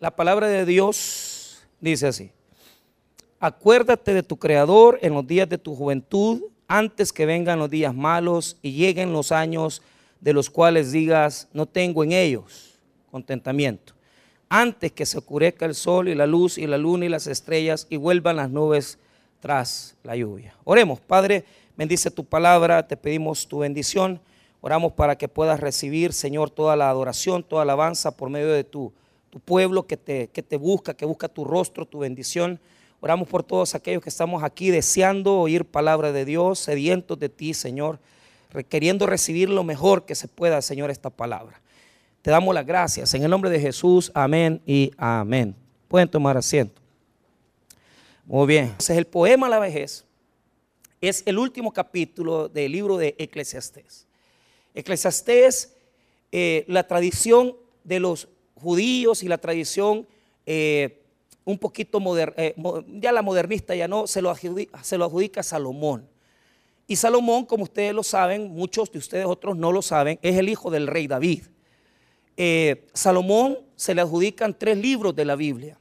La palabra de Dios dice así. Acuérdate de tu Creador en los días de tu juventud, antes que vengan los días malos y lleguen los años de los cuales digas, no tengo en ellos contentamiento. Antes que se oscurezca el sol y la luz y la luna y las estrellas y vuelvan las nubes tras la lluvia. Oremos, Padre, bendice tu palabra, te pedimos tu bendición. Oramos para que puedas recibir, Señor, toda la adoración, toda la alabanza por medio de tu, tu pueblo que te, que te busca, que busca tu rostro, tu bendición. Oramos por todos aquellos que estamos aquí deseando oír palabra de Dios, sedientos de ti, Señor, requiriendo recibir lo mejor que se pueda, Señor, esta palabra. Te damos las gracias. En el nombre de Jesús, amén y amén. Pueden tomar asiento. Muy bien. Entonces, el poema La vejez es el último capítulo del libro de Eclesiastés. Eclesiastés, eh, la tradición de los judíos y la tradición eh, un poquito eh, ya la modernista ya no, se lo, adjudica, se lo adjudica a Salomón. Y Salomón, como ustedes lo saben, muchos de ustedes otros no lo saben, es el hijo del rey David. Salomón se le adjudican tres libros de la Biblia,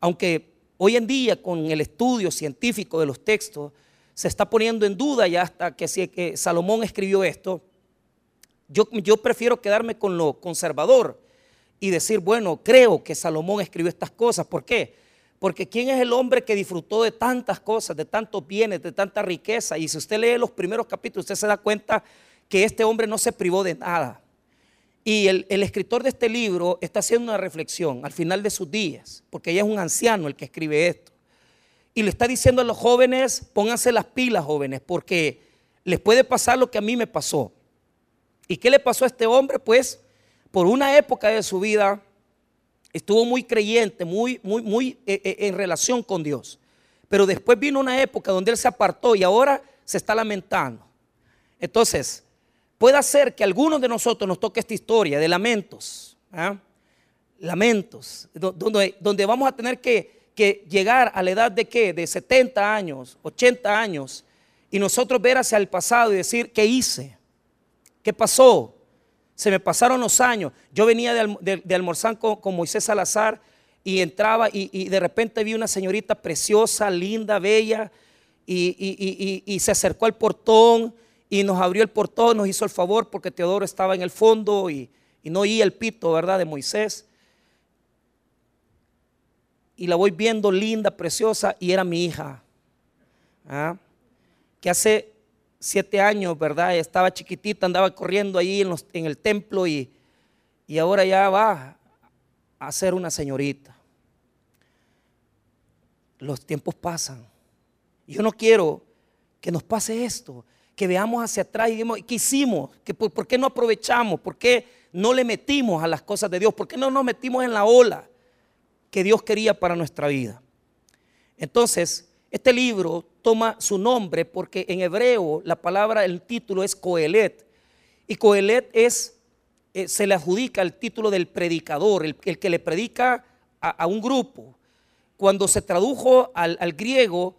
aunque hoy en día con el estudio científico de los textos se está poniendo en duda ya hasta que si Salomón escribió esto, yo, prefiero quedarme con lo conservador y decir, bueno, creo que Salomón escribió estas cosas. ¿Por qué? Porque ¿quién es el hombre que disfrutó de tantas cosas, de tantos bienes, de tanta riqueza? Y si usted lee los primeros capítulos, usted se da cuenta que este hombre no se privó de nada. Y el, el, escritor de este libro está haciendo una reflexión al final de sus días, porque ella es un anciano el que escribe esto. Y le está diciendo a los jóvenes, pónganse las pilas jóvenes, porque les puede pasar lo que a mí me pasó. ¿Y qué le pasó a este hombre? Pues por una época de su vida estuvo muy creyente, muy, muy, muy eh, eh, en relación con Dios. Pero después vino una época donde él se apartó y ahora se está lamentando. Entonces, puede ser que a algunos de nosotros nos toque esta historia de lamentos. ¿ah? Lamentos, donde, donde vamos a tener que, que llegar a la edad de qué? De 70 años, 80 años, y nosotros ver hacia el pasado y decir, ¿qué hice? ¿Qué pasó? Se me pasaron los años. Yo venía de, almorzar con, Moisés Salazar y entraba y, de repente vi una señorita preciosa, linda, bella y, se acercó al portón y nos abrió el portón, nos hizo el favor porque Teodoro estaba en el fondo y, no oía el pito, ¿verdad?, de Moisés. Y la voy viendo linda, preciosa y era mi hija. ¿ah? Que hace siete años, ¿verdad? Estaba chiquitita, andaba corriendo ahí en, el templo y, y ahora ya va a ser una señorita. Los tiempos pasan. Yo no quiero que nos pase esto, que veamos hacia atrás y digamos, ¿qué hicimos? por, por, qué no aprovechamos? ¿Por qué no le metimos a las cosas de Dios? ¿Por qué no nos metimos en la ola que Dios quería para nuestra vida? Entonces, este libro toma su nombre porque en hebreo la palabra, el título es Coelet. Y Coelet es, eh, se le adjudica el título del predicador, el, que le predica a, un grupo. Cuando se tradujo al, griego,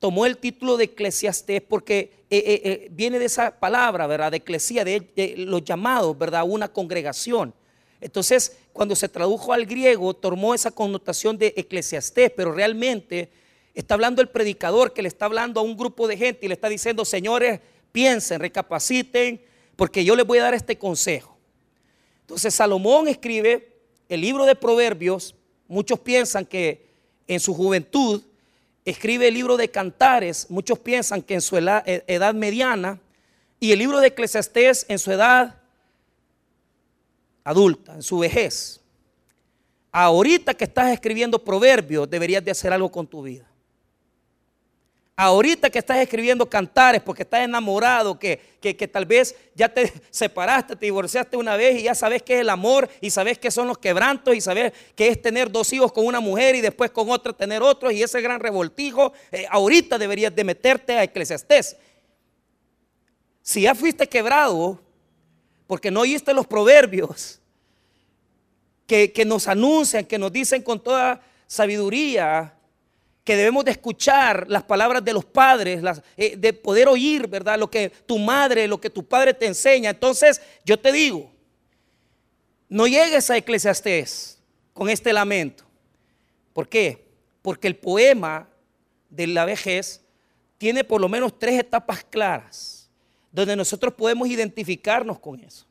tomó el título de eclesiastés porque eh, eh, viene de esa palabra, ¿verdad? De eclesía, de, de, los llamados, ¿verdad? Una congregación. Entonces, cuando se tradujo al griego, tomó esa connotación de eclesiastés, pero realmente Está hablando el predicador que le está hablando a un grupo de gente y le está diciendo, señores, piensen, recapaciten, porque yo les voy a dar este consejo. Entonces Salomón escribe el libro de Proverbios. Muchos piensan que en su juventud escribe el libro de Cantares. Muchos piensan que en su eh, edad, mediana. Y el libro de Eclesiastés en su edad adulta, en su vejez. Ahorita que estás escribiendo proverbios, deberías de hacer algo con tu vida. Ahorita que estás escribiendo cantares porque estás enamorado, que, tal vez ya te separaste, te divorciaste una vez y ya sabes qué es el amor y sabes qué son los quebrantos y sabes qué es tener dos hijos con una mujer y después con otra tener otros y ese gran revoltijo, eh, ahorita deberías de meterte a Eclesiastés. Si ya fuiste quebrado porque no oíste los proverbios que, que nos anuncian, que nos dicen con toda sabiduría que debemos de escuchar las palabras de los padres, eh, de poder oír, ¿verdad? Lo que tu madre, lo que tu padre te enseña. Entonces, yo te digo, no llegues a Eclesiastés, con este lamento. ¿Por qué? Porque el poema de la vejez tiene por lo menos tres etapas claras, donde nosotros podemos identificarnos con eso.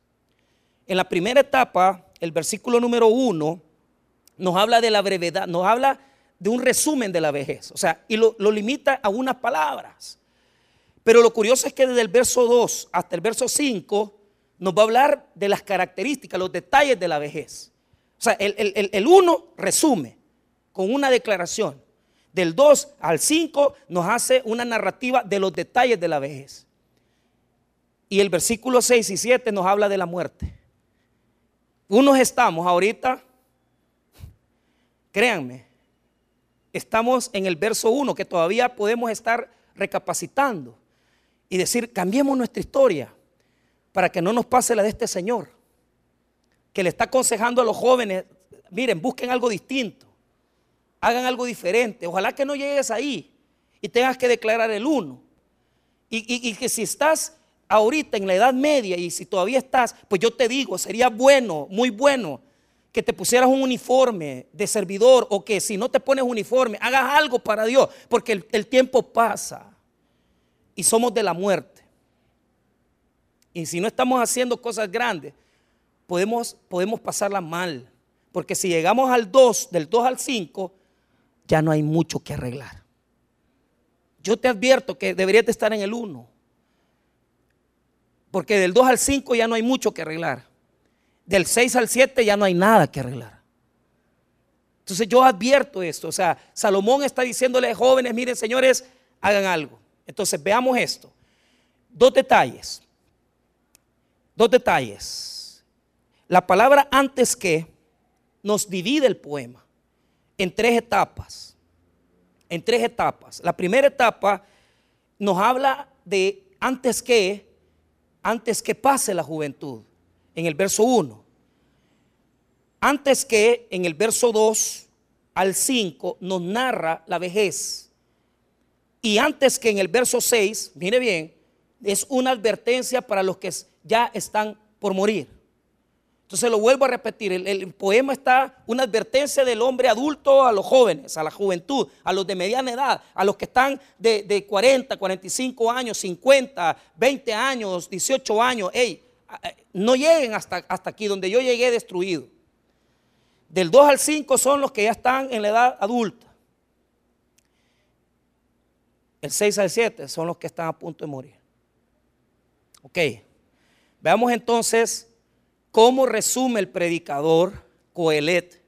En la primera etapa, el versículo número uno nos habla de la brevedad, nos habla de un resumen de la vejez, o sea, y lo, limita a unas palabras. Pero lo curioso es que desde el verso 2 hasta el verso 5 nos va a hablar de las características, los detalles de la vejez. O sea, el 1 resume con una declaración. Del 2 al 5 nos hace una narrativa de los detalles de la vejez. Y el versículo 6 y 7 nos habla de la muerte. Unos estamos ahorita, créanme, estamos en el verso 1 que todavía podemos estar recapacitando y decir, cambiemos nuestra historia para que no nos pase la de este Señor, que le está aconsejando a los jóvenes, miren, busquen algo distinto, hagan algo diferente, ojalá que no llegues ahí y tengas que declarar el uno. Y, y que si estás ahorita en la edad media y si todavía estás, pues yo te digo, sería bueno, muy bueno que te pusieras un uniforme de servidor o que si no te pones uniforme, hagas algo para Dios, porque el, tiempo pasa y somos de la muerte. Y si no estamos haciendo cosas grandes, podemos, podemos pasarla mal. Porque si llegamos al 2, del 2 al 5, ya no hay mucho que arreglar. Yo te advierto que deberías de estar en el 1. Porque del 2 al 5 ya no hay mucho que arreglar. Del 6 al 7 ya no hay nada que arreglar. Entonces yo advierto esto. O sea, Salomón está diciéndole jóvenes, miren señores, hagan algo. Entonces veamos esto. Dos detalles. Dos detalles. La palabra antes que nos divide el poema en tres etapas. En tres etapas. La primera etapa nos habla de antes que, antes que pase la juventud en el verso 1. Antes que en el verso 2 al 5 nos narra la vejez. Y antes que en el verso 6, mire bien, es una advertencia para los que ya están por morir. Entonces lo vuelvo a repetir, el, poema está una advertencia del hombre adulto a los jóvenes, a la juventud, a los de mediana edad, a los que están de, de 40, 45 años, 50, 20 años, 18 años. Hey, no lleguen hasta, hasta aquí, donde yo llegué destruido. Del 2 al 5 son los que ya están en la edad adulta. El 6 al 7 son los que están a punto de morir. Ok. Veamos entonces cómo resume el predicador Coelet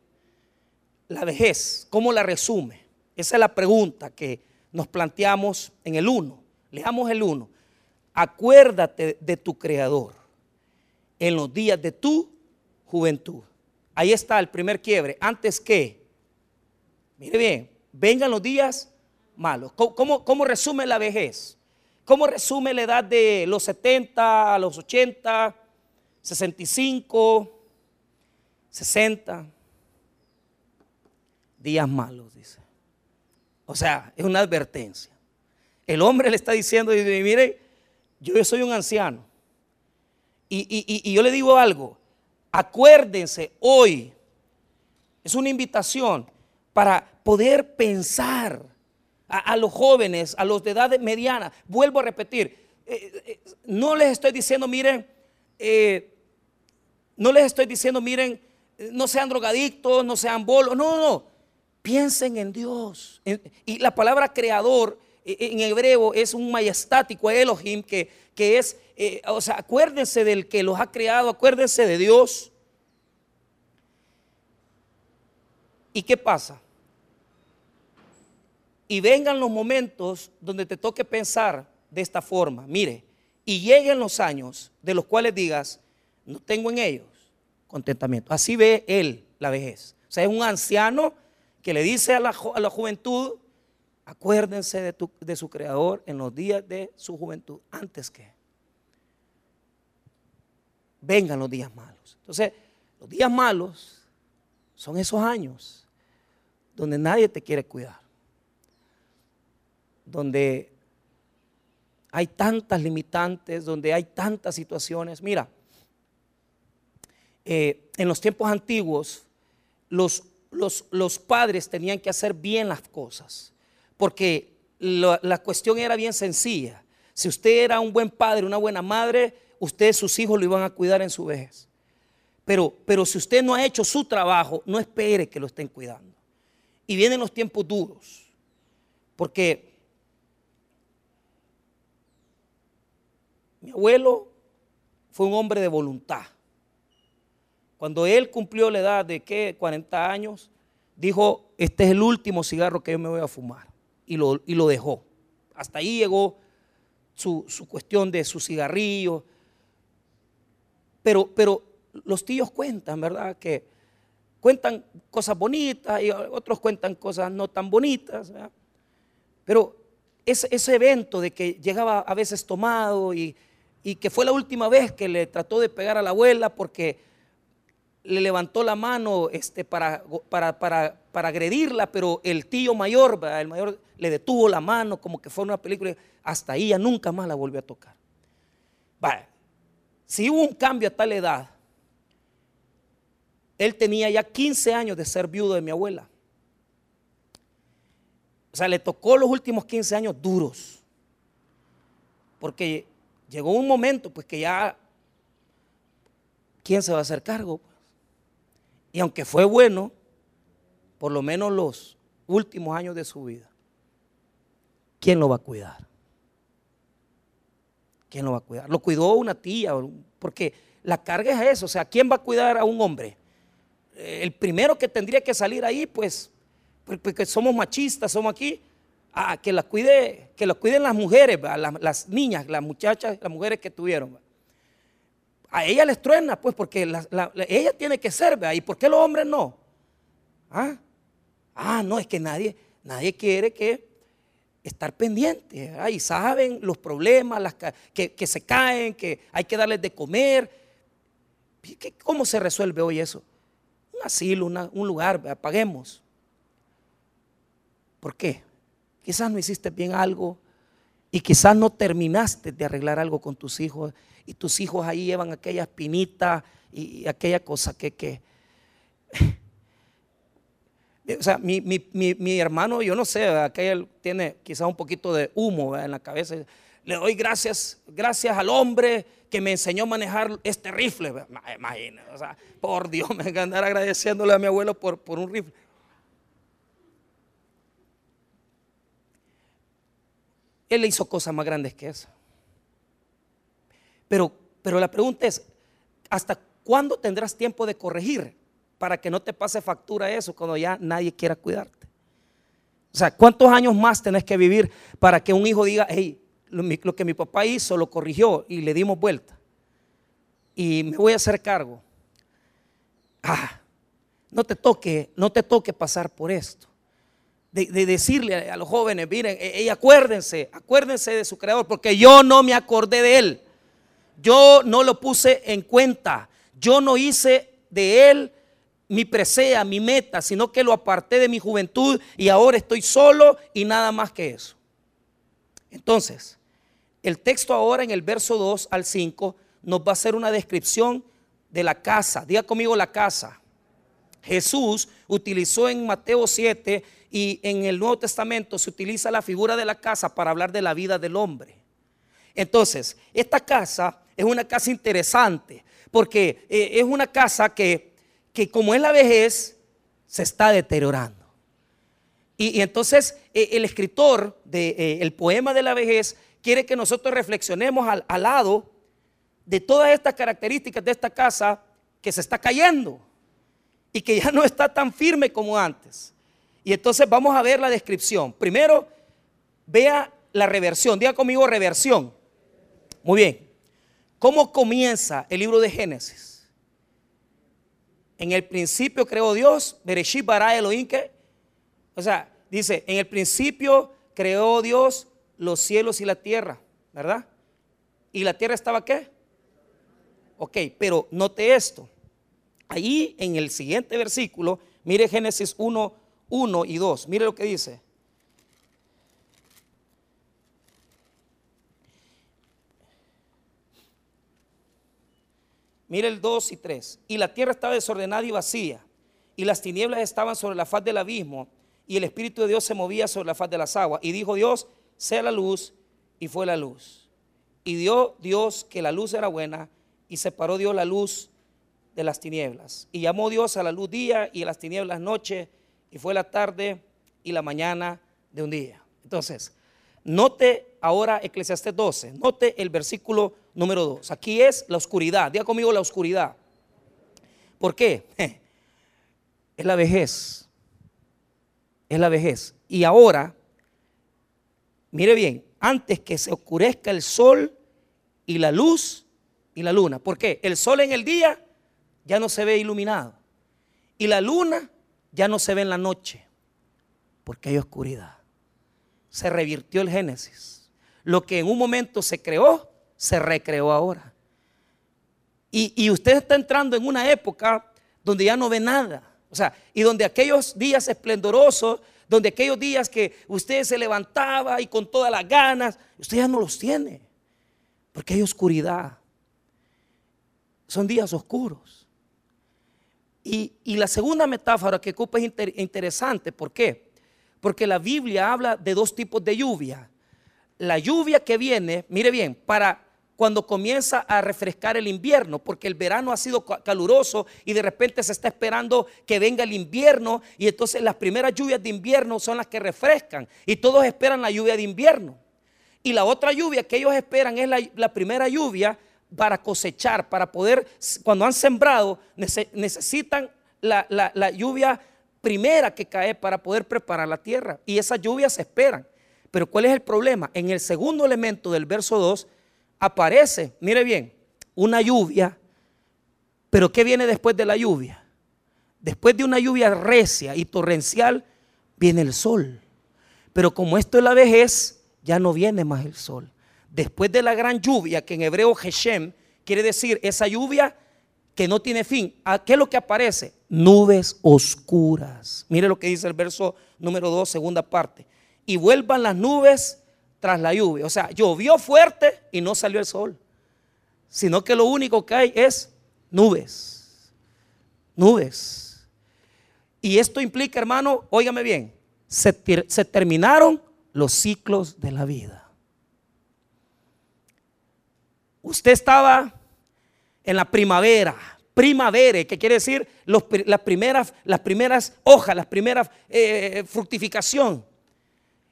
la vejez. ¿Cómo la resume? Esa es la pregunta que nos planteamos en el 1. Leamos el 1. Acuérdate de tu creador en los días de tu juventud. Ahí está el primer quiebre. Antes que, mire bien, vengan los días malos. ¿Cómo, resume la vejez? ¿Cómo resume la edad de los 70 a los 80, 65, 60? Días malos, dice. O sea, es una advertencia. El hombre le está diciendo, mire, yo soy un anciano y, yo le digo algo, acuérdense hoy, es una invitación para poder pensar a, los jóvenes, a los de edad mediana. Vuelvo a repetir, eh, eh, no les estoy diciendo, miren, eh, no les estoy diciendo, miren, no sean drogadictos, no sean bolos, no, no, no, piensen en Dios. y la palabra creador en hebreo es un majestático Elohim que, que es eh, o sea, acuérdense del que los ha creado, acuérdense de Dios. ¿Y qué pasa? Y vengan los momentos donde te toque pensar de esta forma. Mire, y lleguen los años de los cuales digas, no tengo en ellos contentamiento. Así ve él la vejez. O sea, es un anciano que le dice a la, a la juventud, acuérdense de, de su creador en los días de su juventud, antes que vengan los días malos. Entonces, los días malos son esos años donde nadie te quiere cuidar, donde hay tantas limitantes, donde hay tantas situaciones. Mira, eh, en los tiempos antiguos, los, los, los padres tenían que hacer bien las cosas, porque la, cuestión era bien sencilla. Si usted era un buen padre, una buena madre, ustedes sus hijos lo iban a cuidar en su vejez. Pero, pero si usted no ha hecho su trabajo, no espere que lo estén cuidando. Y vienen los tiempos duros, porque mi abuelo fue un hombre de voluntad. Cuando él cumplió la edad de ¿qué? 40 años, dijo, este es el último cigarro que yo me voy a fumar. Y lo, y lo dejó. Hasta ahí llegó su, cuestión de su cigarrillo. Pero, pero los tíos cuentan, ¿verdad? Que cuentan cosas bonitas y otros cuentan cosas no tan bonitas. Pero ese, ese, evento de que llegaba a veces tomado y, y que fue la última vez que le trató de pegar a la abuela porque le levantó la mano este, para, para, para, para, agredirla, pero el tío mayor, el mayor le detuvo la mano como que fue una película, hasta ahí ya nunca más la volvió a tocar. Vaya, si hubo un cambio a tal edad, él tenía ya 15 años de ser viudo de mi abuela. O sea, le tocó los últimos 15 años duros. Porque llegó un momento pues que ya, ¿quién se va a hacer cargo? Y aunque fue bueno, por lo menos los últimos años de su vida, ¿quién lo va a cuidar? ¿Quién lo va a cuidar? Lo cuidó una tía, porque la carga es eso. O sea, ¿quién va a cuidar a un hombre? El primero que tendría que salir ahí, pues, porque somos machistas, somos aquí, ah, que las cuide, que cuiden las mujeres, las, niñas, las muchachas, las mujeres que tuvieron a ella les truena, pues, porque ella tiene que ser, ¿verdad? ¿Y por qué los hombres no? ¿Ah? ah, no, es que nadie, nadie quiere que estar pendiente. Y saben los problemas, las, que, se caen, que hay que darles de comer. ¿Cómo se resuelve hoy eso? Un asilo, un lugar, paguemos. ¿Por qué? Quizás no hiciste bien algo y quizás no terminaste de arreglar algo con tus hijos y tus hijos ahí llevan aquella espinita y aquella cosa que... que o sea, mi, mi, hermano, yo no sé, aquel tiene quizás un poquito de humo en la cabeza. Le doy gracias, gracias al hombre que me enseñó a manejar este rifle. Imagínate, o sea, por Dios, me voy a andar agradeciéndole a mi abuelo por, por un rifle. Él le hizo cosas más grandes que eso. Pero, pero la pregunta es, ¿hasta cuándo tendrás tiempo de corregir para que no te pase factura eso cuando ya nadie quiera cuidarte? O sea, ¿cuántos años más tenés que vivir para que un hijo diga, hey, lo, que mi papá hizo lo corrigió y le dimos vuelta? Y me voy a hacer cargo. Ah, no te toque, no te toque pasar por esto. De, de, decirle a los jóvenes, miren, hey, acuérdense, acuérdense de su creador, porque yo no me acordé de él. Yo no lo puse en cuenta. Yo no hice de él mi presea, mi meta, sino que lo aparté de mi juventud y ahora estoy solo y nada más que eso. Entonces, el texto ahora en el verso 2 al 5 nos va a hacer una descripción de la casa. Diga conmigo la casa. Jesús utilizó en Mateo 7 y en el Nuevo Testamento se utiliza la figura de la casa para hablar de la vida del hombre. Entonces, esta casa es una casa interesante, porque eh, es una casa que, como es la vejez, se está deteriorando. Y, entonces eh, el escritor del de, eh, poema de la vejez quiere que nosotros reflexionemos al, al lado de todas estas características de esta casa que se está cayendo y que ya no está tan firme como antes. Y entonces vamos a ver la descripción. Primero, vea la reversión. Diga conmigo reversión. Muy bien. ¿Cómo comienza el libro de Génesis? En el principio creó Dios, Bereshit bara Elohim que, o sea, dice, en el principio creó Dios los cielos y la tierra, ¿verdad? ¿Y la tierra estaba qué? Ok, pero note esto. Ahí en el siguiente versículo, mire Génesis 1, 1 y 2, mire lo que dice. Mira el 2 y 3. Y la tierra estaba desordenada y vacía. y las tinieblas estaban sobre la faz del abismo, y el Espíritu de Dios se movía sobre la faz de las aguas. Y dijo Dios, sea la luz, y fue la luz. Y dio Dios que la luz era buena, y separó Dios la luz de las tinieblas. Y llamó Dios a la luz día y a las tinieblas noche, y fue la tarde y la mañana de un día. Entonces, note ahora Eclesiastés 12, note el versículo número 2. Aquí es la oscuridad, diga conmigo la oscuridad. ¿Por qué? Es la vejez. Es la vejez. Y ahora, mire bien, antes que se oscurezca el sol y la luz y la luna. ¿Por qué? El sol en el día ya no se ve iluminado. Y la luna ya no se ve en la noche. Porque hay oscuridad. Se revirtió el Génesis. Lo que en un momento se creó, se recreó ahora. Y, usted está entrando en una época donde ya no ve nada. O sea, y donde aquellos días esplendorosos, donde aquellos días que usted se levantaba y con todas las ganas, usted ya no los tiene. Porque hay oscuridad. Son días oscuros. Y, la segunda metáfora que ocupa es interesante. ¿Por qué? Porque la Biblia habla de dos tipos de lluvia. La lluvia que viene, mire bien, para cuando comienza a refrescar el invierno, porque el verano ha sido caluroso y de repente se está esperando que venga el invierno y entonces las primeras lluvias de invierno son las que refrescan y todos esperan la lluvia de invierno. Y la otra lluvia que ellos esperan es la, primera lluvia para cosechar, para poder, cuando han sembrado, necesitan la, la lluvia primera que cae para poder preparar la tierra. Y esas lluvias se esperan. Pero ¿cuál es el problema? En el segundo elemento del verso 2 aparece, mire bien, una lluvia, pero ¿qué viene después de la lluvia? Después de una lluvia recia y torrencial, viene el sol. Pero como esto es la vejez, ya no viene más el sol. Después de la gran lluvia, que en hebreo Geshem quiere decir esa lluvia que no tiene fin, ¿a qué es lo que aparece? Nubes oscuras. Mire lo que dice el verso número 2, segunda parte. Y vuelvan las nubes tras la lluvia. O sea, llovió fuerte y no salió el sol. Sino que lo único que hay es nubes. Nubes. Y esto implica, hermano, óigame bien, se, terminaron los ciclos de la vida. Usted estaba en la primavera, primavera, que quiere decir las, primeras, las primeras hojas, las primeras eh, fructificación.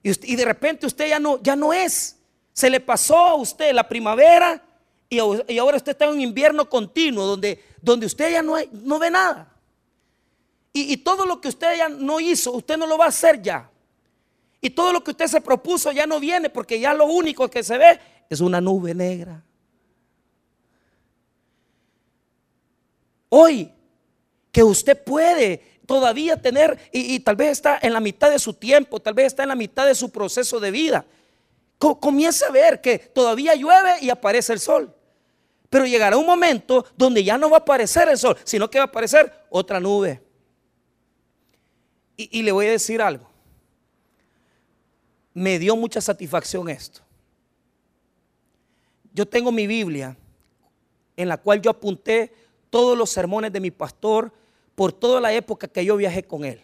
Y, de repente usted ya no, ya no es. Se le pasó a usted la primavera y, ahora usted está en un invierno continuo donde, donde usted ya no, no ve nada. Y, y, todo lo que usted ya no hizo, usted no lo va a hacer ya. Y todo lo que usted se propuso ya no viene porque ya lo único que se ve es una nube negra. Hoy, que usted puede todavía tener, y, tal vez está en la mitad de su tiempo, tal vez está en la mitad de su proceso de vida. comienza a ver que todavía llueve y aparece el sol. Pero llegará un momento donde ya no va a aparecer el sol, sino que va a aparecer otra nube. Y, le voy a decir algo. Me dio mucha satisfacción esto. Yo tengo mi Biblia en la cual yo apunté todos los sermones de mi pastor, por toda la época que yo viajé con él.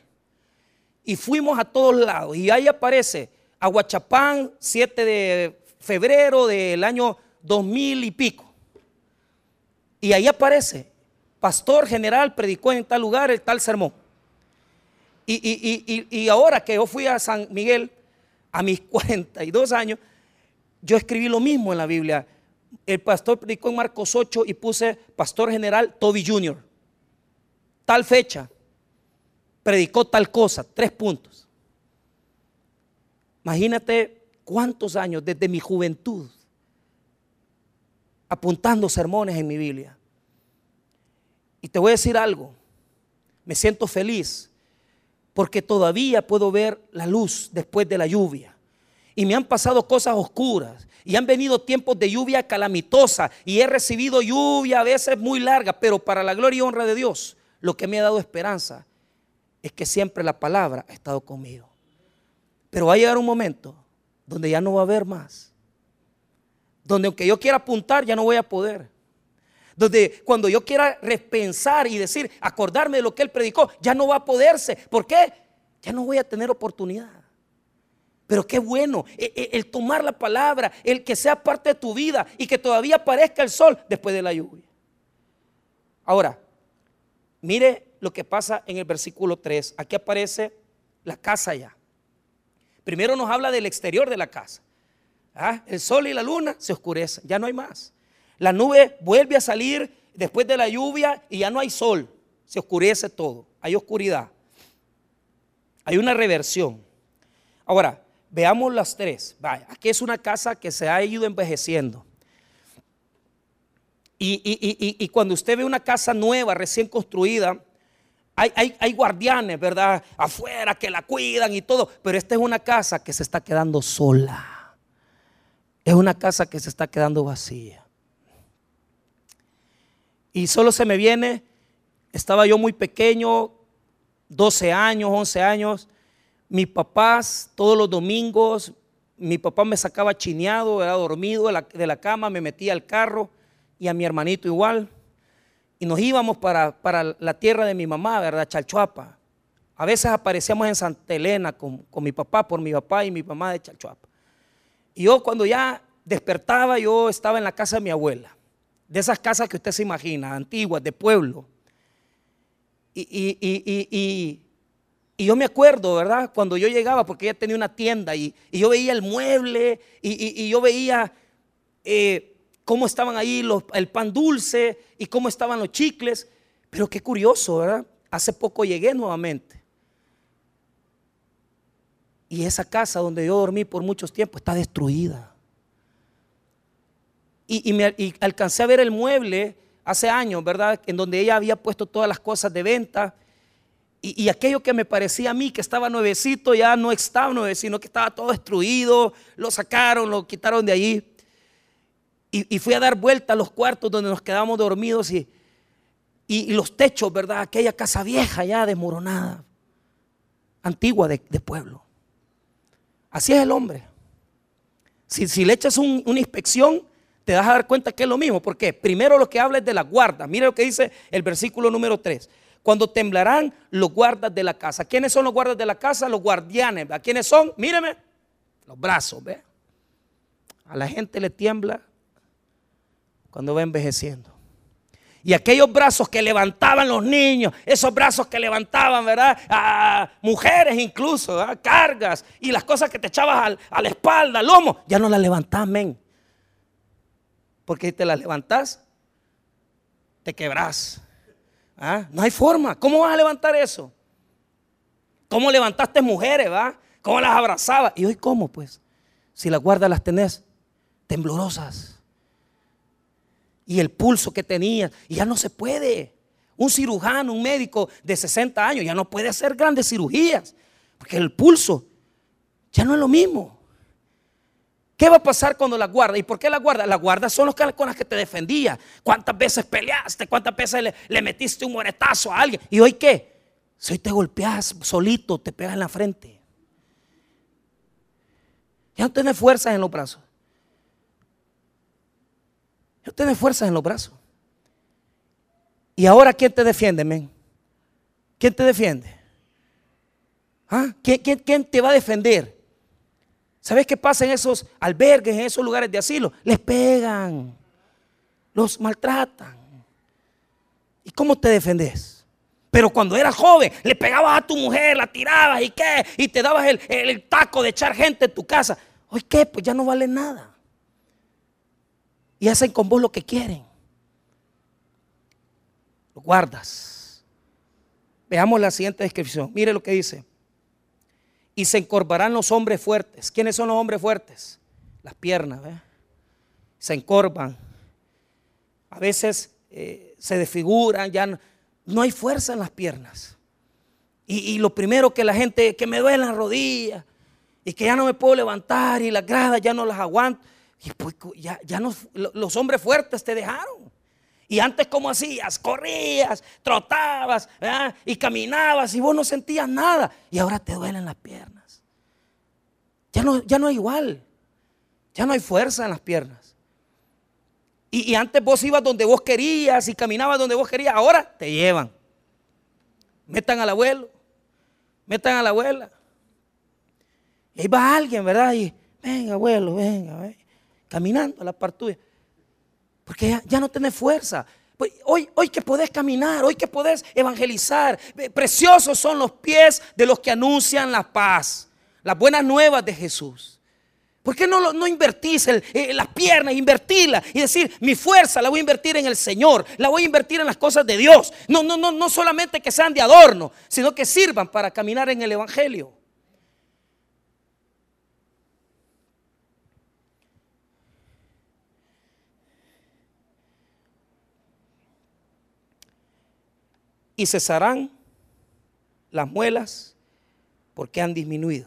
Y fuimos a todos lados. Y ahí aparece Aguachapán, 7 de febrero del año 2000 y pico. Y ahí aparece, pastor general predicó en tal lugar el tal sermón. Y, y, ahora que yo fui a San Miguel, a mis 42 años, yo escribí lo mismo en la Biblia. El pastor predicó en Marcos 8 y puse pastor general Toby Jr tal fecha, predicó tal cosa, tres puntos. Imagínate cuántos años desde mi juventud apuntando sermones en mi Biblia. Y te voy a decir algo, me siento feliz porque todavía puedo ver la luz después de la lluvia. Y me han pasado cosas oscuras y han venido tiempos de lluvia calamitosa y he recibido lluvia a veces muy larga, pero para la gloria y honra de Dios lo que me ha dado esperanza es que siempre la palabra ha estado conmigo. Pero va a llegar un momento donde ya no va a haber más. Donde aunque yo quiera apuntar, ya no voy a poder. Donde cuando yo quiera repensar y decir, acordarme de lo que él predicó, ya no va a poderse. ¿Por qué? Ya no voy a tener oportunidad. Pero qué bueno e, e, el, tomar la palabra, el que sea parte de tu vida y que todavía aparezca el sol después de la lluvia. Ahora, mire lo que pasa en el versículo 3. Aquí aparece la casa ya. Primero nos habla del exterior de la casa. Ah, el sol y la luna se oscurecen, ya no hay más. La nube vuelve a salir después de la lluvia y ya no hay sol, se oscurece todo, hay oscuridad. Hay una reversión. Ahora, veamos las tres. Aquí es una casa que se ha ido envejeciendo. Y, cuando usted ve una casa nueva, recién construida, hay, hay, guardianes, ¿verdad? Afuera que la cuidan y todo. Pero esta es una casa que se está quedando sola. Es una casa que se está quedando vacía. Y solo se me viene, estaba yo muy pequeño, 12 años, 11 años. Mis papás, todos los domingos, mi papá me sacaba chineado, era dormido de la, de la cama, me metía al carro y a mi hermanito igual. Y nos íbamos para, la tierra de mi mamá, ¿verdad? Chalchuapa. A veces aparecíamos en Santa Elena con, con, mi papá, por mi papá y mi mamá de Chalchuapa. Y yo cuando ya despertaba, yo estaba en la casa de mi abuela. De esas casas que usted se imagina, antiguas, de pueblo. Y, yo me acuerdo, ¿verdad? Cuando yo llegaba, porque ella tenía una tienda y, yo veía el mueble y, yo veía eh, cómo estaban ahí el pan dulce y cómo estaban los chicles. Pero qué curioso, ¿verdad? Hace poco llegué nuevamente. Y esa casa donde yo dormí por muchos tiempos está destruida. Y, me, y alcancé a ver el mueble hace años, ¿verdad? En donde ella había puesto todas las cosas de venta. Y, aquello que me parecía a mí que estaba nuevecito ya no estaba nuevecito, sino que estaba todo destruido. Lo sacaron, lo quitaron de allí. Y, fui a dar vuelta a los cuartos donde nos quedamos dormidos y, y, los techos, ¿verdad? Aquella casa vieja ya desmoronada, antigua de, pueblo. Así es el hombre. Si, le echas una inspección, te das a dar cuenta que es lo mismo. porque Primero lo que habla es de la guarda. Mira lo que dice el versículo número 3. Cuando temblarán los guardas de la casa. ¿Quiénes son los guardas de la casa? Los guardianes. ¿A quiénes son? Míreme. Los brazos, ¿ve? A la gente le tiembla cuando va envejeciendo. Y aquellos brazos que levantaban los niños, esos brazos que levantaban, ¿verdad? A mujeres incluso, cargas y las cosas que te echabas a la espalda, al lomo, ya no las levantás, men. Porque si te las levantás, te quebrás. ¿Ah? No hay forma. ¿Cómo vas a levantar eso? ¿Cómo levantaste mujeres, va? ¿Cómo las abrazabas? ¿Y hoy cómo, pues? Si las guardas las tenés temblorosas. Y el pulso que tenías. Y ya no se puede. Un cirujano, un médico de 60 años ya no puede hacer grandes cirugías. Porque el pulso ya no es lo mismo. ¿Qué va a pasar cuando la guarda? ¿Y por qué la guarda? La guarda son los que, con las que te defendía. ¿Cuántas veces peleaste? ¿Cuántas veces le, metiste un moretazo a alguien? ¿Y hoy qué? Si hoy te golpeas solito, te pegas en la frente. Ya no tienes fuerzas en los brazos. No tienes fuerzas en los brazos. ¿Y ahora quién te defiende, men? ¿Quién te defiende? ¿Ah? quién te va a defender? ¿Sabes qué pasa en esos albergues, en esos lugares de asilo? Les pegan, los maltratan. ¿Y cómo te defendes? Pero cuando eras joven, le pegabas a tu mujer, la tirabas y qué, y te dabas el, taco de echar gente en tu casa. Hoy qué, pues ya no vale nada. Y hacen con vos lo que quieren. Lo guardas. Veamos la siguiente descripción. Mire lo que dice y se encorvarán los hombres fuertes. ¿Quiénes son los hombres fuertes? Las piernas, Se encorvan. A veces eh, se desfiguran, ya no, hay fuerza en las piernas. Y, lo primero que la gente, que me duele las rodillas y que ya no me puedo levantar y las gradas ya no las aguanto. Y pues ya, ya los hombres fuertes te dejaron. Y antes, ¿cómo hacías? Corrías, trotabas y caminabas y vos no sentías nada. Y ahora te duelen las piernas. Ya no, ya no hay igual. Ya no hay fuerza en las piernas. Y, y antes vos ibas donde vos querías y caminabas donde vos querías. Ahora te llevan. Metan al abuelo. Metan a la abuela. Y ahí va alguien, ¿verdad? Y venga, abuelo, venga, venga. Caminando a la par tuya. Porque ya, no tenés fuerza. Pues hoy, hoy que podés caminar, hoy que podés evangelizar. Preciosos son los pies de los que anuncian la paz, las buenas nuevas de Jesús. ¿Por qué no, no invertís eh, las piernas, invertirla y decir, mi fuerza la voy a invertir en el Señor, la voy a invertir en las cosas de Dios? No, no, no, no solamente que sean de adorno, sino que sirvan para caminar en el Evangelio. Y cesarán las muelas porque han disminuido.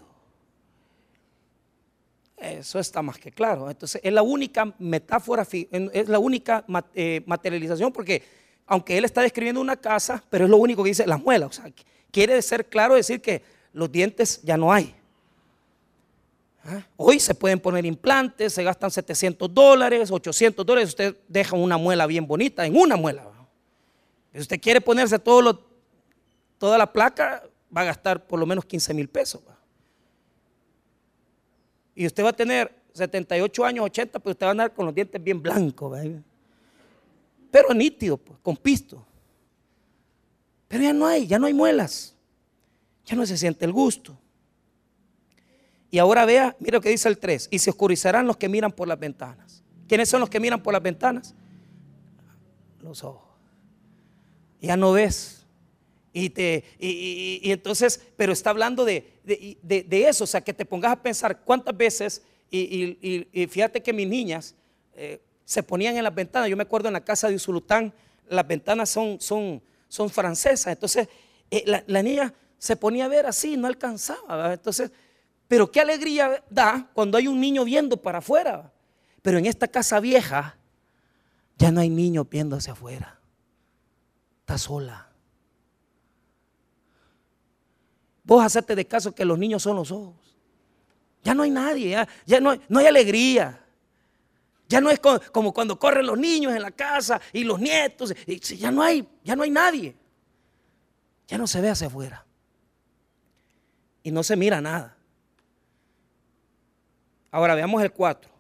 Eso está más que claro. Entonces es la única metáfora, es la única eh, materialización porque aunque él está describiendo una casa, pero es lo único que dice las muelas. O sea, quiere ser claro decir que los dientes ya no hay. ¿Ah? Hoy se pueden poner implantes, se gastan 700 dólares, 800 dólares, usted deja una muela bien bonita en una muela. Si usted quiere ponerse todo toda la placa, va a gastar por lo menos 15 mil pesos. Y usted va a tener 78 años, 80, pero usted va a andar con los dientes bien blancos. Pero nítido, pues, con pisto. Pero ya no hay, ya no hay muelas. Ya no se siente el gusto. Y ahora vea, mira lo que dice el 3. Y se oscurecerán los que miran por las ventanas. ¿Quiénes son los que miran por las ventanas? Los ojos ya no ves. Y, te, y, entonces, pero está hablando de, eso, o sea, que te pongas a pensar cuántas veces, y, fíjate que mis niñas eh, se ponían en las ventanas, yo me acuerdo en la casa de Usulután, las ventanas son, son, son francesas, entonces eh, la, niña se ponía a ver así, no alcanzaba, entonces, pero qué alegría da cuando hay un niño viendo para afuera, pero en esta casa vieja ya no hay niños viendo hacia afuera sola. Vos hacerte de caso que los niños son los ojos. Ya no hay nadie, ya, no, hay, no, hay, alegría. Ya no es como, cuando corren los niños en la casa y los nietos. Ya no hay, ya no hay nadie. Ya no se ve hacia afuera. Y no se mira nada. Ahora veamos el 4.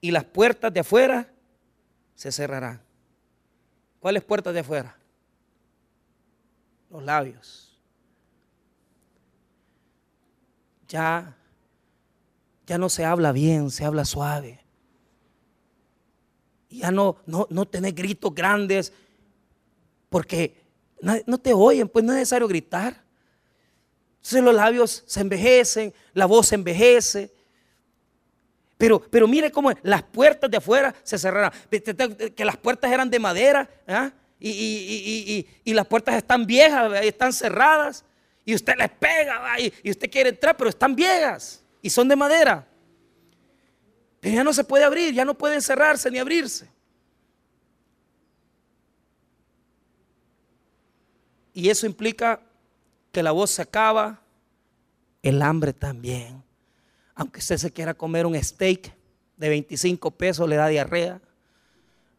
Y las puertas de afuera se cerrarán. ¿Cuáles puertas de afuera? Los labios. Ya, ya no se habla bien, se habla suave. Ya no, no, no tenés gritos grandes porque no te oyen, pues no es necesario gritar. Entonces los labios se envejecen, la voz se envejece. Pero, pero mire cómo las puertas de afuera se cerraron. Que las puertas eran de madera ¿ah? y, las puertas están viejas, están cerradas. Y usted les pega y, usted quiere entrar, pero están viejas y son de madera. Pero ya no se puede abrir, ya no pueden cerrarse ni abrirse. Y eso implica que la voz se acaba, el hambre también aunque usted se quiera comer un steak de 25 pesos, le da diarrea.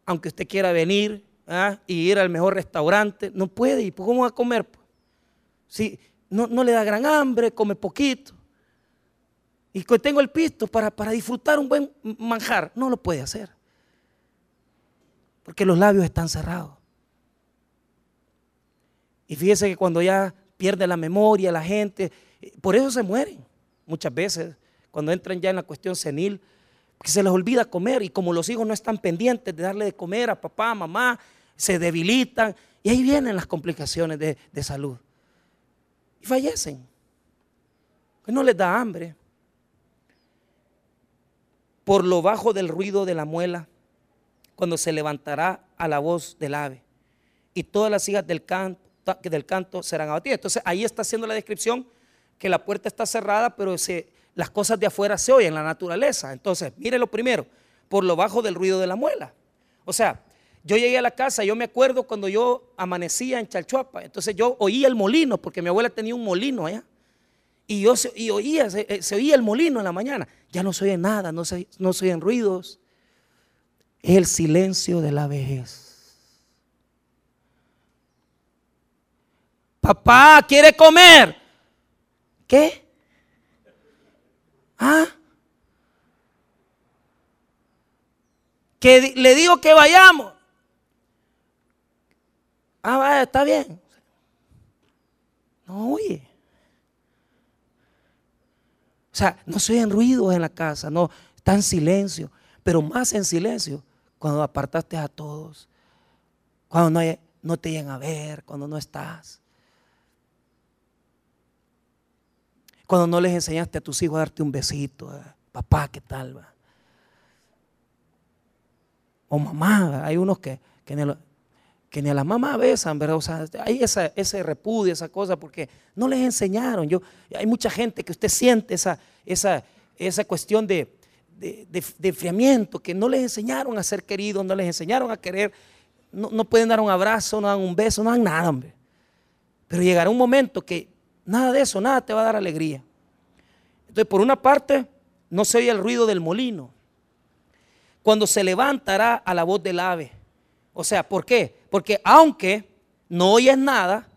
Aunque usted quiera venir ¿ah? y ir al mejor restaurante, no puede. ¿Y cómo va a comer? Si no, no, le da gran hambre, come poquito. Y tengo el pisto para, para disfrutar un buen manjar, no lo puede hacer. Porque los labios están cerrados. Y fíjese que cuando ya pierde la memoria la gente, por eso se mueren muchas veces cuando entran ya en la cuestión senil, que se les olvida comer y como los hijos no están pendientes de darle de comer a papá, mamá, se debilitan y ahí vienen las complicaciones de, salud. Y fallecen. Pues no les da hambre. Por lo bajo del ruido de la muela, cuando se levantará a la voz del ave. Y todas las hijas del canto, del canto serán abatidas. Entonces ahí está haciendo la descripción que la puerta está cerrada, pero se, las cosas de afuera se oyen, la naturaleza. Entonces, mire lo primero, por lo bajo del ruido de la muela. O sea, yo llegué a la casa, yo me acuerdo cuando yo amanecía en Chalchuapa, entonces yo oía el molino, porque mi abuela tenía un molino allá. Y yo y oía, se, oía el molino en la mañana. Ya no se oye nada, no se, no se oyen ruidos. el silencio de la vejez. Papá quiere comer. ¿Qué? ¿Ah? Que le digo que vayamos. Ah, vaya, está bien. No oye. O sea, no se oyen ruidos en la casa, no, está en silencio, pero más en silencio cuando apartaste a todos, cuando no, no te llegan a ver, cuando no estás. Cuando no les enseñaste a tus hijos a darte un besito, papá, ¿qué tal? Va? O mamá, hay unos que, que, ni a la mamá besan, ¿verdad? O sea, hay esa, ese repudio, esa cosa, porque no les enseñaron. Yo, hay mucha gente que usted siente esa, esa, esa cuestión de, de, enfriamiento, que no les enseñaron a ser queridos, no les enseñaron a querer, no, no, pueden dar un abrazo, no dan un beso, no dan nada, hombre. Pero llegará un momento que Nada de eso, nada te va a dar alegría. Entonces, por una parte, no se oye el ruido del molino. Cuando se levantará a la voz del ave. O sea, ¿por qué? Porque aunque no oyes nada,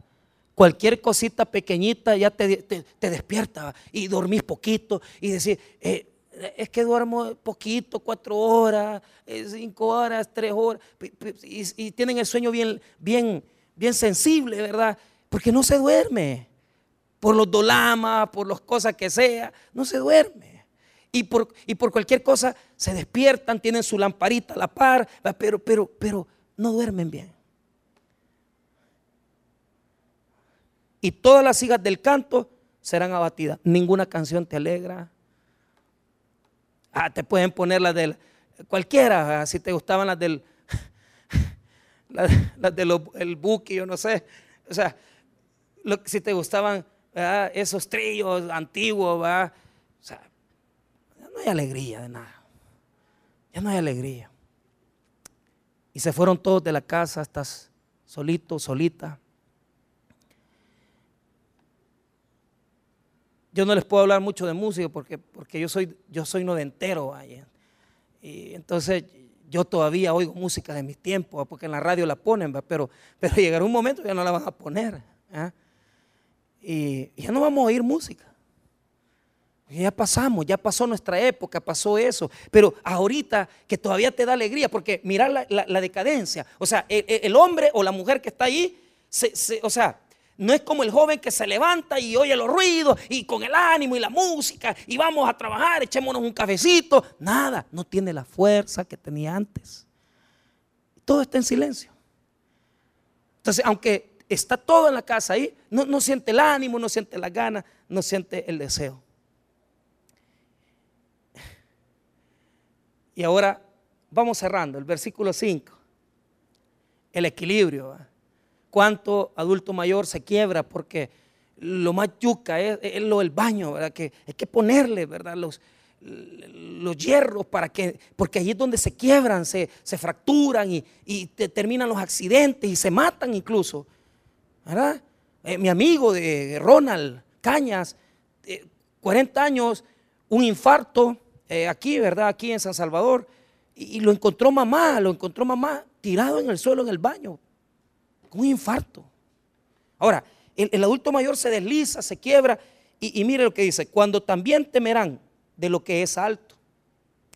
cualquier cosita pequeñita ya te, despierta y dormís poquito y decir, eh, es que duermo poquito, cuatro horas, eh, cinco horas, tres horas, y, y, tienen el sueño bien, bien, bien sensible, ¿verdad? Porque no se duerme por los dolamas, por las cosas que sea, no se duerme. Y por, y por cualquier cosa se despiertan, tienen su lamparita a la par, pero, pero, pero no duermen bien. Y todas las hijas del canto serán abatidas. Ninguna canción te alegra. Ah, te pueden poner las del cualquiera, si te gustaban las del las, del buque, yo no sé. O sea, si te gustaban esos trillos antiguos, ya no hay alegría de nada. Ya no hay alegría. Y se fueron todos de la casa, estás solito, solita. Yo no les puedo hablar mucho de música porque, porque yo soy yo soy noventero. Y entonces yo todavía oigo música de mis tiempos, porque en la radio la ponen, pero, pero llegará un momento que ya no la van a poner. ¿ah? Y ya no vamos a oír música. Ya pasamos, ya pasó nuestra época, pasó eso. Pero ahorita que todavía te da alegría, porque mirar la, decadencia. O sea, el, hombre o la mujer que está ahí, o sea, no es como el joven que se levanta y oye los ruidos y con el ánimo y la música y vamos a trabajar, echémonos un cafecito. Nada, no tiene la fuerza que tenía antes. Todo está en silencio. Entonces, aunque está todo en la casa ahí, no, siente el ánimo, no siente la gana, no siente el deseo. Y ahora vamos cerrando, el versículo 5, el equilibrio. ¿Cuánto adulto mayor se quiebra? Porque lo más yuca es, lo del baño, ¿verdad? Que hay que ponerle, ¿verdad? Los, los hierros para que, porque allí es donde se quiebran, se, fracturan y, y terminan los accidentes y se matan incluso. ¿Verdad? Eh, mi amigo de Ronald Cañas, 40 años, un infarto eh, aquí, ¿verdad? Aquí en San Salvador. Y, lo encontró mamá, lo encontró mamá tirado en el suelo en el baño, con un infarto. Ahora, el, adulto mayor se desliza, se quiebra. Y, mire lo que dice, cuando también temerán de lo que es alto.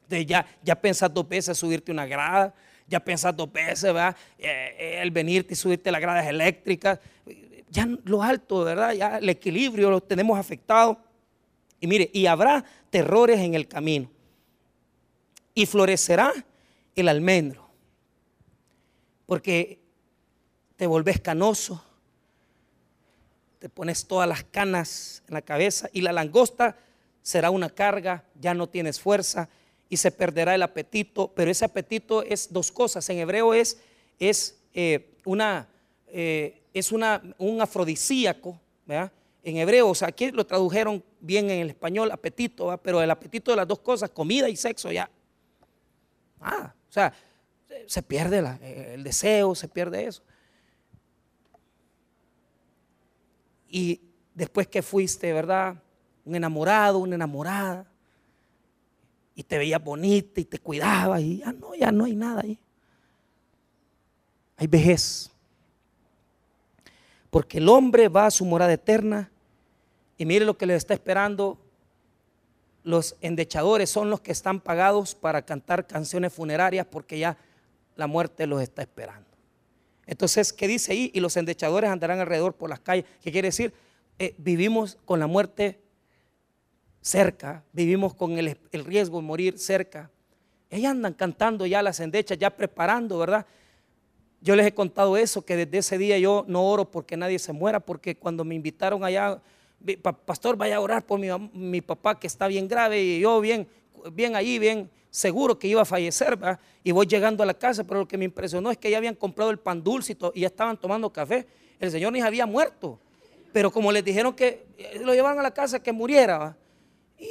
De ya, ya pensás dos veces subirte una grada, ya pensás dos veces, ¿verdad? Eh, el venirte y subirte las gradas eléctricas, ya lo alto, ¿verdad? Ya el equilibrio lo tenemos afectado. Y mire, y habrá terrores en el camino. Y florecerá el almendro. Porque te volvés canoso, te pones todas las canas en la cabeza y la langosta será una carga, ya no tienes fuerza y se perderá el apetito. Pero ese apetito es dos cosas. En hebreo es, es eh, una... Eh, es una, un afrodisíaco. En hebreo, o sea, aquí lo tradujeron bien en el español, apetito, pero el apetito de las dos cosas, comida y sexo, ya. Ah, o sea, se pierde el deseo, se pierde eso. Y después que fuiste, ¿verdad? Un enamorado, una enamorada, y te veías bonita y te cuidabas y ya no, ya no hay nada ahí. Hay vejez. Porque el hombre va a su morada eterna y mire lo que le está esperando. Los endechadores son los que están pagados para cantar canciones funerarias porque ya la muerte los está esperando. Entonces, ¿qué dice ahí? Y los endechadores andarán alrededor por las calles. ¿Qué quiere decir? Eh, vivimos con la muerte cerca, vivimos con el, el, riesgo de morir cerca. Ellas andan cantando ya las endechas, ya preparando, ¿verdad? Yo les he contado eso, que desde ese día yo no oro porque nadie se muera, porque cuando me invitaron allá, pastor, vaya a orar por mi, mi papá que está bien grave y yo bien, bien ahí, bien seguro que iba a fallecer, ¿verdad? y voy llegando a la casa, pero lo que me impresionó es que ya habían comprado el pan dulce y, ya estaban tomando café. El Señor ni había muerto, pero como les dijeron que eh, lo llevaron a la casa que muriera,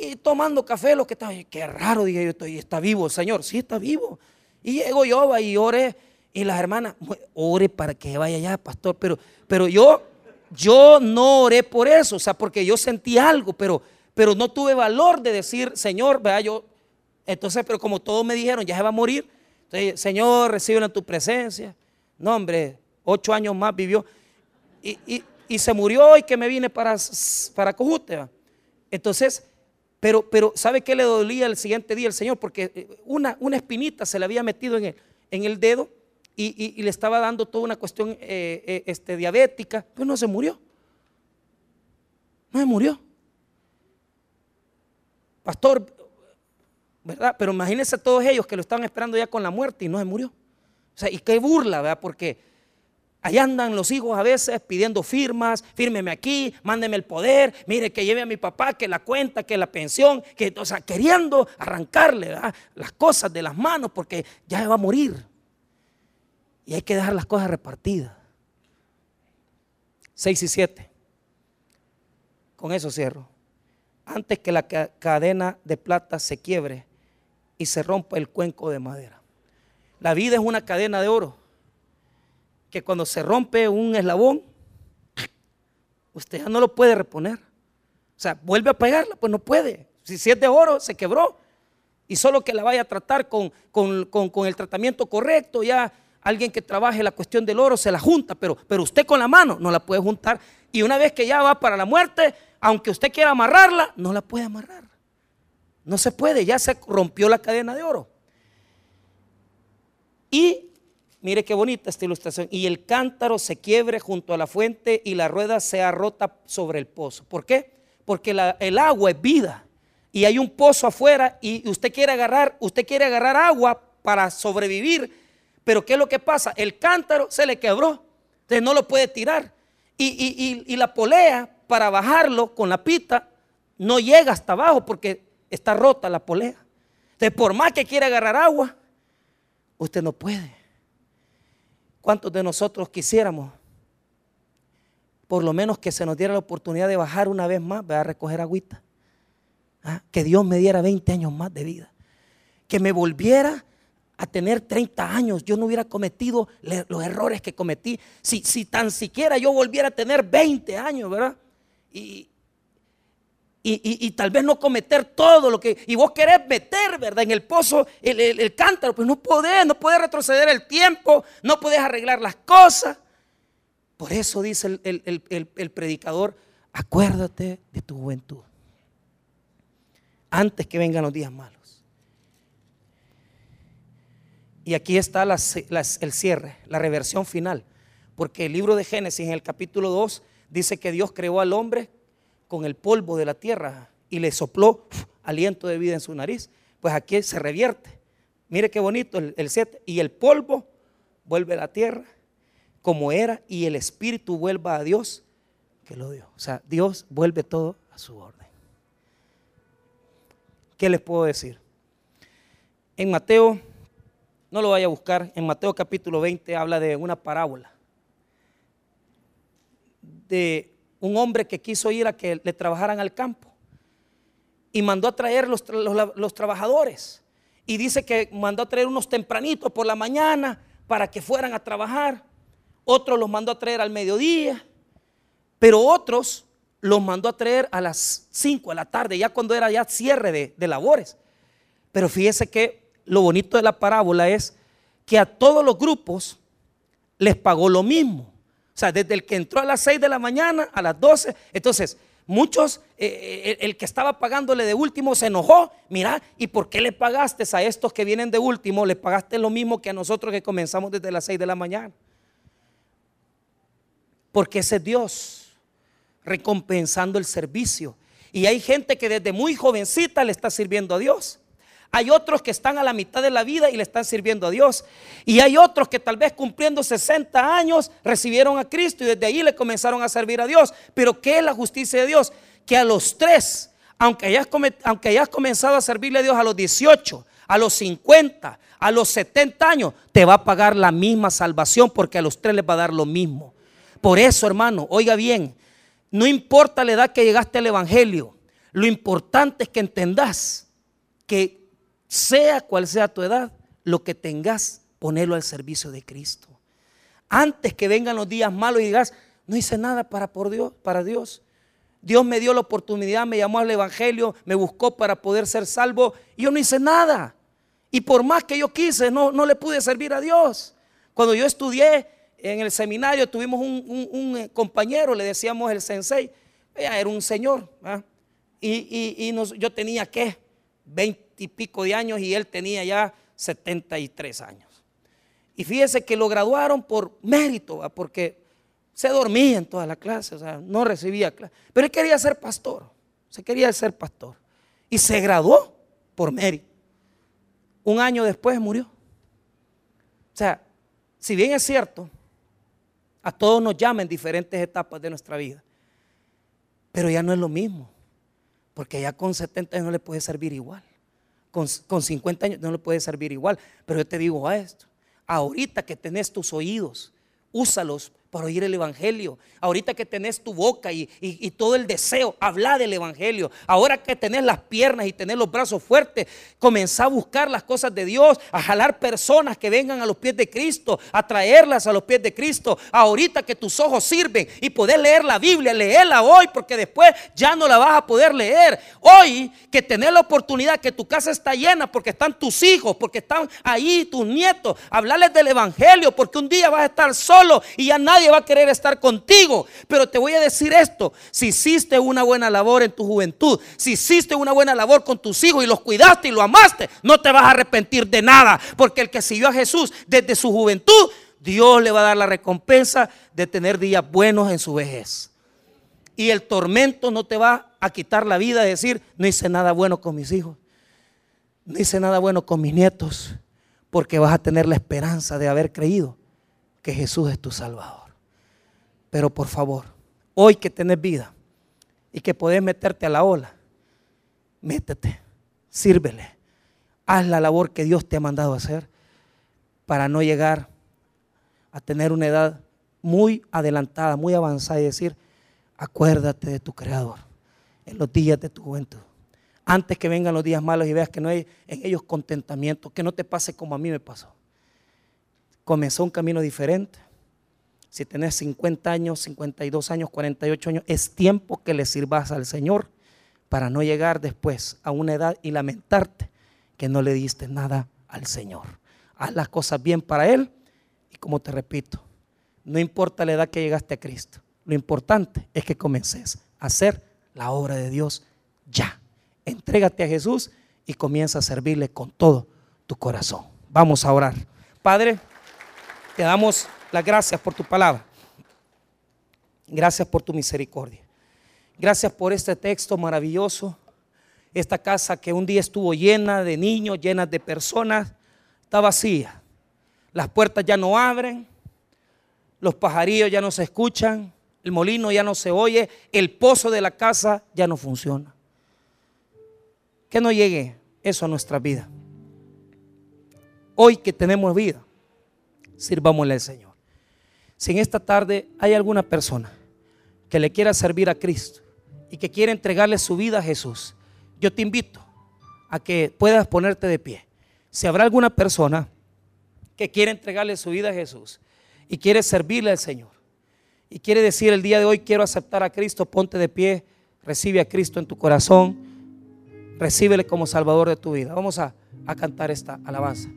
y tomando café, lo que estaba, qué raro, dije yo, estoy, está vivo Señor, sí está vivo. Y llego yo y oré, y las hermanas, ore para que vaya allá, pastor, pero, pero yo, yo no oré por eso, o sea, porque yo sentí algo, pero, pero no tuve valor de decir, Señor, vea, yo entonces, pero como todos me dijeron, ya se va a morir, entonces, Señor, recibe en tu presencia. No, hombre, ocho años más vivió. Y, se murió y que me vine para, para Cojute. Entonces, pero, pero ¿sabe qué le dolía el siguiente día el Señor? Porque eh, una, una espinita se le había metido en el, en el dedo y, le estaba dando toda una cuestión eh, eh, este, diabética, pero no se murió. No se murió. Pastor, ¿verdad? Pero imagínense todos ellos que lo estaban esperando ya con la muerte y no se murió. O sea, y qué burla, ¿verdad? Porque ahí andan los hijos a veces pidiendo firmas, fírmeme aquí, mándeme el poder, mire que lleve a mi papá, que la cuenta, que la pensión, que, o sea, queriendo arrancarle las cosas de las manos porque ya va a morir. Y hay que dejar las cosas repartidas. 6 y 7. Con eso cierro. Antes que la cadena de plata se quiebre, y se rompa el cuenco de madera. La vida es una cadena de oro que cuando se rompe un eslabón, usted ya no lo puede reponer. O sea, vuelve a pegarla, pues no puede. Si, es de oro, se quebró. Y solo que la vaya a tratar con, con, el tratamiento correcto, ya alguien que trabaje la cuestión del oro se la junta, pero, pero usted con la mano no la puede juntar. Y una vez que ya va para la muerte, aunque usted quiera amarrarla, no la puede amarrar. No se puede, ya se rompió la cadena de oro. Y mire qué bonita esta ilustración. Y el cántaro se quiebre junto a la fuente y la rueda sea rota sobre el pozo. ¿Por qué? Porque el agua es vida. Y hay un pozo afuera y usted quiere agarrar, usted quiere agarrar agua para sobrevivir. Pero ¿qué es lo que pasa? El cántaro se le quebró. Entonces no lo puede tirar. Y, y la polea para bajarlo con la pita no llega hasta abajo porque está rota la polea. Entonces, por más que quiera agarrar agua, usted no puede. ¿Cuántos de nosotros quisiéramos? Por lo menos que se nos diera la oportunidad de bajar una vez más, a recoger agüita. ¿Ah? Que Dios me diera 20 años más de vida. Que me volviera a tener 30 años, yo no hubiera cometido los errores que cometí. Si, si tan siquiera yo volviera a tener 20 años, ¿verdad? Y, y, tal vez no cometer todo lo que... Y vos querés meter, ¿verdad? En el pozo el, cántaro, pues no podés, no podés retroceder el tiempo, no podés arreglar las cosas. Por eso dice el, predicador, acuérdate de tu juventud. Antes que vengan los días malos. Y aquí está el cierre, la reversión final. Porque el libro de Génesis en el capítulo 2 dice que Dios creó al hombre con el polvo de la tierra y le sopló aliento de vida en su nariz. Pues aquí se revierte. Mire qué bonito el, el Y el polvo vuelve a la tierra como era y el espíritu vuelva a Dios que lo dio. O sea, Dios vuelve todo a su orden. ¿Qué les puedo decir? En Mateo, no lo vaya a buscar, en Mateo capítulo 20 habla de una parábola de un hombre que quiso ir a que le trabajaran al campo y mandó a traer los, los, trabajadores. Y dice que mandó a traer unos tempranitos por la mañana para que fueran a trabajar. Otros los mandó a traer al mediodía. Pero otros los mandó a traer a las 5 de la tarde, ya cuando era ya cierre de, de labores. Pero fíjese que lo bonito de la parábola es que a todos los grupos les pagó lo mismo. O sea, desde el que entró a las 6 de la mañana a las 12. Entonces, muchos, eh, eh, el que estaba pagándole de último se enojó. Mira, ¿y por qué le pagaste a estos que vienen de último? Le pagaste lo mismo que a nosotros que comenzamos desde las 6 de la mañana. Porque ese es Dios recompensando el servicio. Y hay gente que desde muy jovencita le está sirviendo a Dios. Hay otros que están a la mitad de la vida y le están sirviendo a Dios. Y hay otros que tal vez cumpliendo 60 años recibieron a Cristo y desde ahí le comenzaron a servir a Dios. Pero ¿qué es la justicia de Dios? Que a los tres, aunque hayas, aunque hayas comenzado a servirle a Dios a los 18, a los 50, a los 70 años, te va a pagar la misma salvación porque a los tres les va a dar lo mismo. Por eso, hermano, oiga bien, no importa la edad que llegaste al Evangelio, lo importante es que entendas que sea cual sea tu edad, lo que tengas, ponelo al servicio de Cristo. Antes que vengan los días malos y digas, no hice nada para, por Dios, para Dios. Dios me dio la oportunidad, me llamó al Evangelio, me buscó para poder ser salvo y yo no hice nada. Y por más que yo quise, no, no le pude servir a Dios. Cuando yo estudié en el seminario, tuvimos un, eh, compañero, le decíamos el sensei, era un señor. Y, yo tenía que 20 y pico de años y él tenía ya 73 años. Y fíjese que lo graduaron por mérito, porque se dormía en toda la clase, o sea, no recibía clase. Pero él quería ser pastor, se quería ser pastor. Y se graduó por mérito. Un año después murió. O sea, si bien es cierto, a todos nos llaman en diferentes etapas de nuestra vida, pero ya no es lo mismo, porque ya con 70 años no le puede servir igual con, 50 años no le puede servir igual. Pero yo te digo a esto, ahorita que tenés tus oídos, úsalos para oír el Evangelio. Ahorita que tenés tu boca y, todo el deseo, habla del Evangelio. Ahora que tenés las piernas y tenés los brazos fuertes, comenzá a buscar las cosas de Dios, a jalar personas que vengan a los pies de Cristo, a traerlas a los pies de Cristo. Ahorita que tus ojos sirven y podés leer la Biblia, leerla hoy, porque después ya no la vas a poder leer. Hoy que tenés la oportunidad, que tu casa está llena, porque están tus hijos, porque están ahí tus nietos, hablarles del Evangelio, porque un día vas a estar solo y ya nadie va a querer estar contigo. Pero te voy a decir esto, si hiciste una buena labor en tu juventud, si hiciste una buena labor con tus hijos y los cuidaste y lo amaste, no te vas a arrepentir de nada. Porque el que siguió a Jesús desde su juventud, Dios le va a dar la recompensa de tener días buenos en su vejez. Y el tormento no te va a quitar la vida de decir, no hice nada bueno con mis hijos, no hice nada bueno con mis nietos, porque vas a tener la esperanza de haber creído que Jesús es tu Salvador. Pero por favor, hoy que tenés vida y que podés meterte a la ola, métete, sírvele, haz la labor que Dios te ha mandado hacer para no llegar a tener una edad muy adelantada, muy avanzada y decir, acuérdate de tu Creador en los días de tu juventud. Antes que vengan los días malos y veas que no hay en ellos contentamiento, que no te pase como a mí me pasó comenzó un camino diferente. Si tenés 50 años, 52 años, 48 años, es tiempo que le sirvas al Señor para no llegar después a una edad y lamentarte que no le diste nada al Señor. Haz las cosas bien para Él y como te repito, no importa la edad que llegaste a Cristo, lo importante es que comences a hacer la obra de Dios ya. Entrégate a Jesús y comienza a servirle con todo tu corazón. Vamos a orar. Padre, te damos las gracias por tu palabra. Gracias por tu misericordia. Gracias por este texto maravilloso. Esta casa que un día estuvo llena de niños, llena de personas, está vacía. Las puertas ya no abren, los pajarillos ya no se escuchan, el molino ya no se oye, el pozo de la casa ya no funciona. Que no llegue eso a nuestra vida. Hoy que tenemos vida, sirvámosle al Señor. Si en esta tarde hay alguna persona que le quiera servir a Cristo y que quiera entregarle su vida a Jesús, yo te invito a que puedas ponerte de pie. Si habrá alguna persona que quiere entregarle su vida a Jesús y quiere servirle al Señor y quiere decir el día de hoy quiero aceptar a Cristo, ponte de pie, recibe a Cristo en tu corazón, recíbele como Salvador de tu vida. Vamos a a cantar esta alabanza.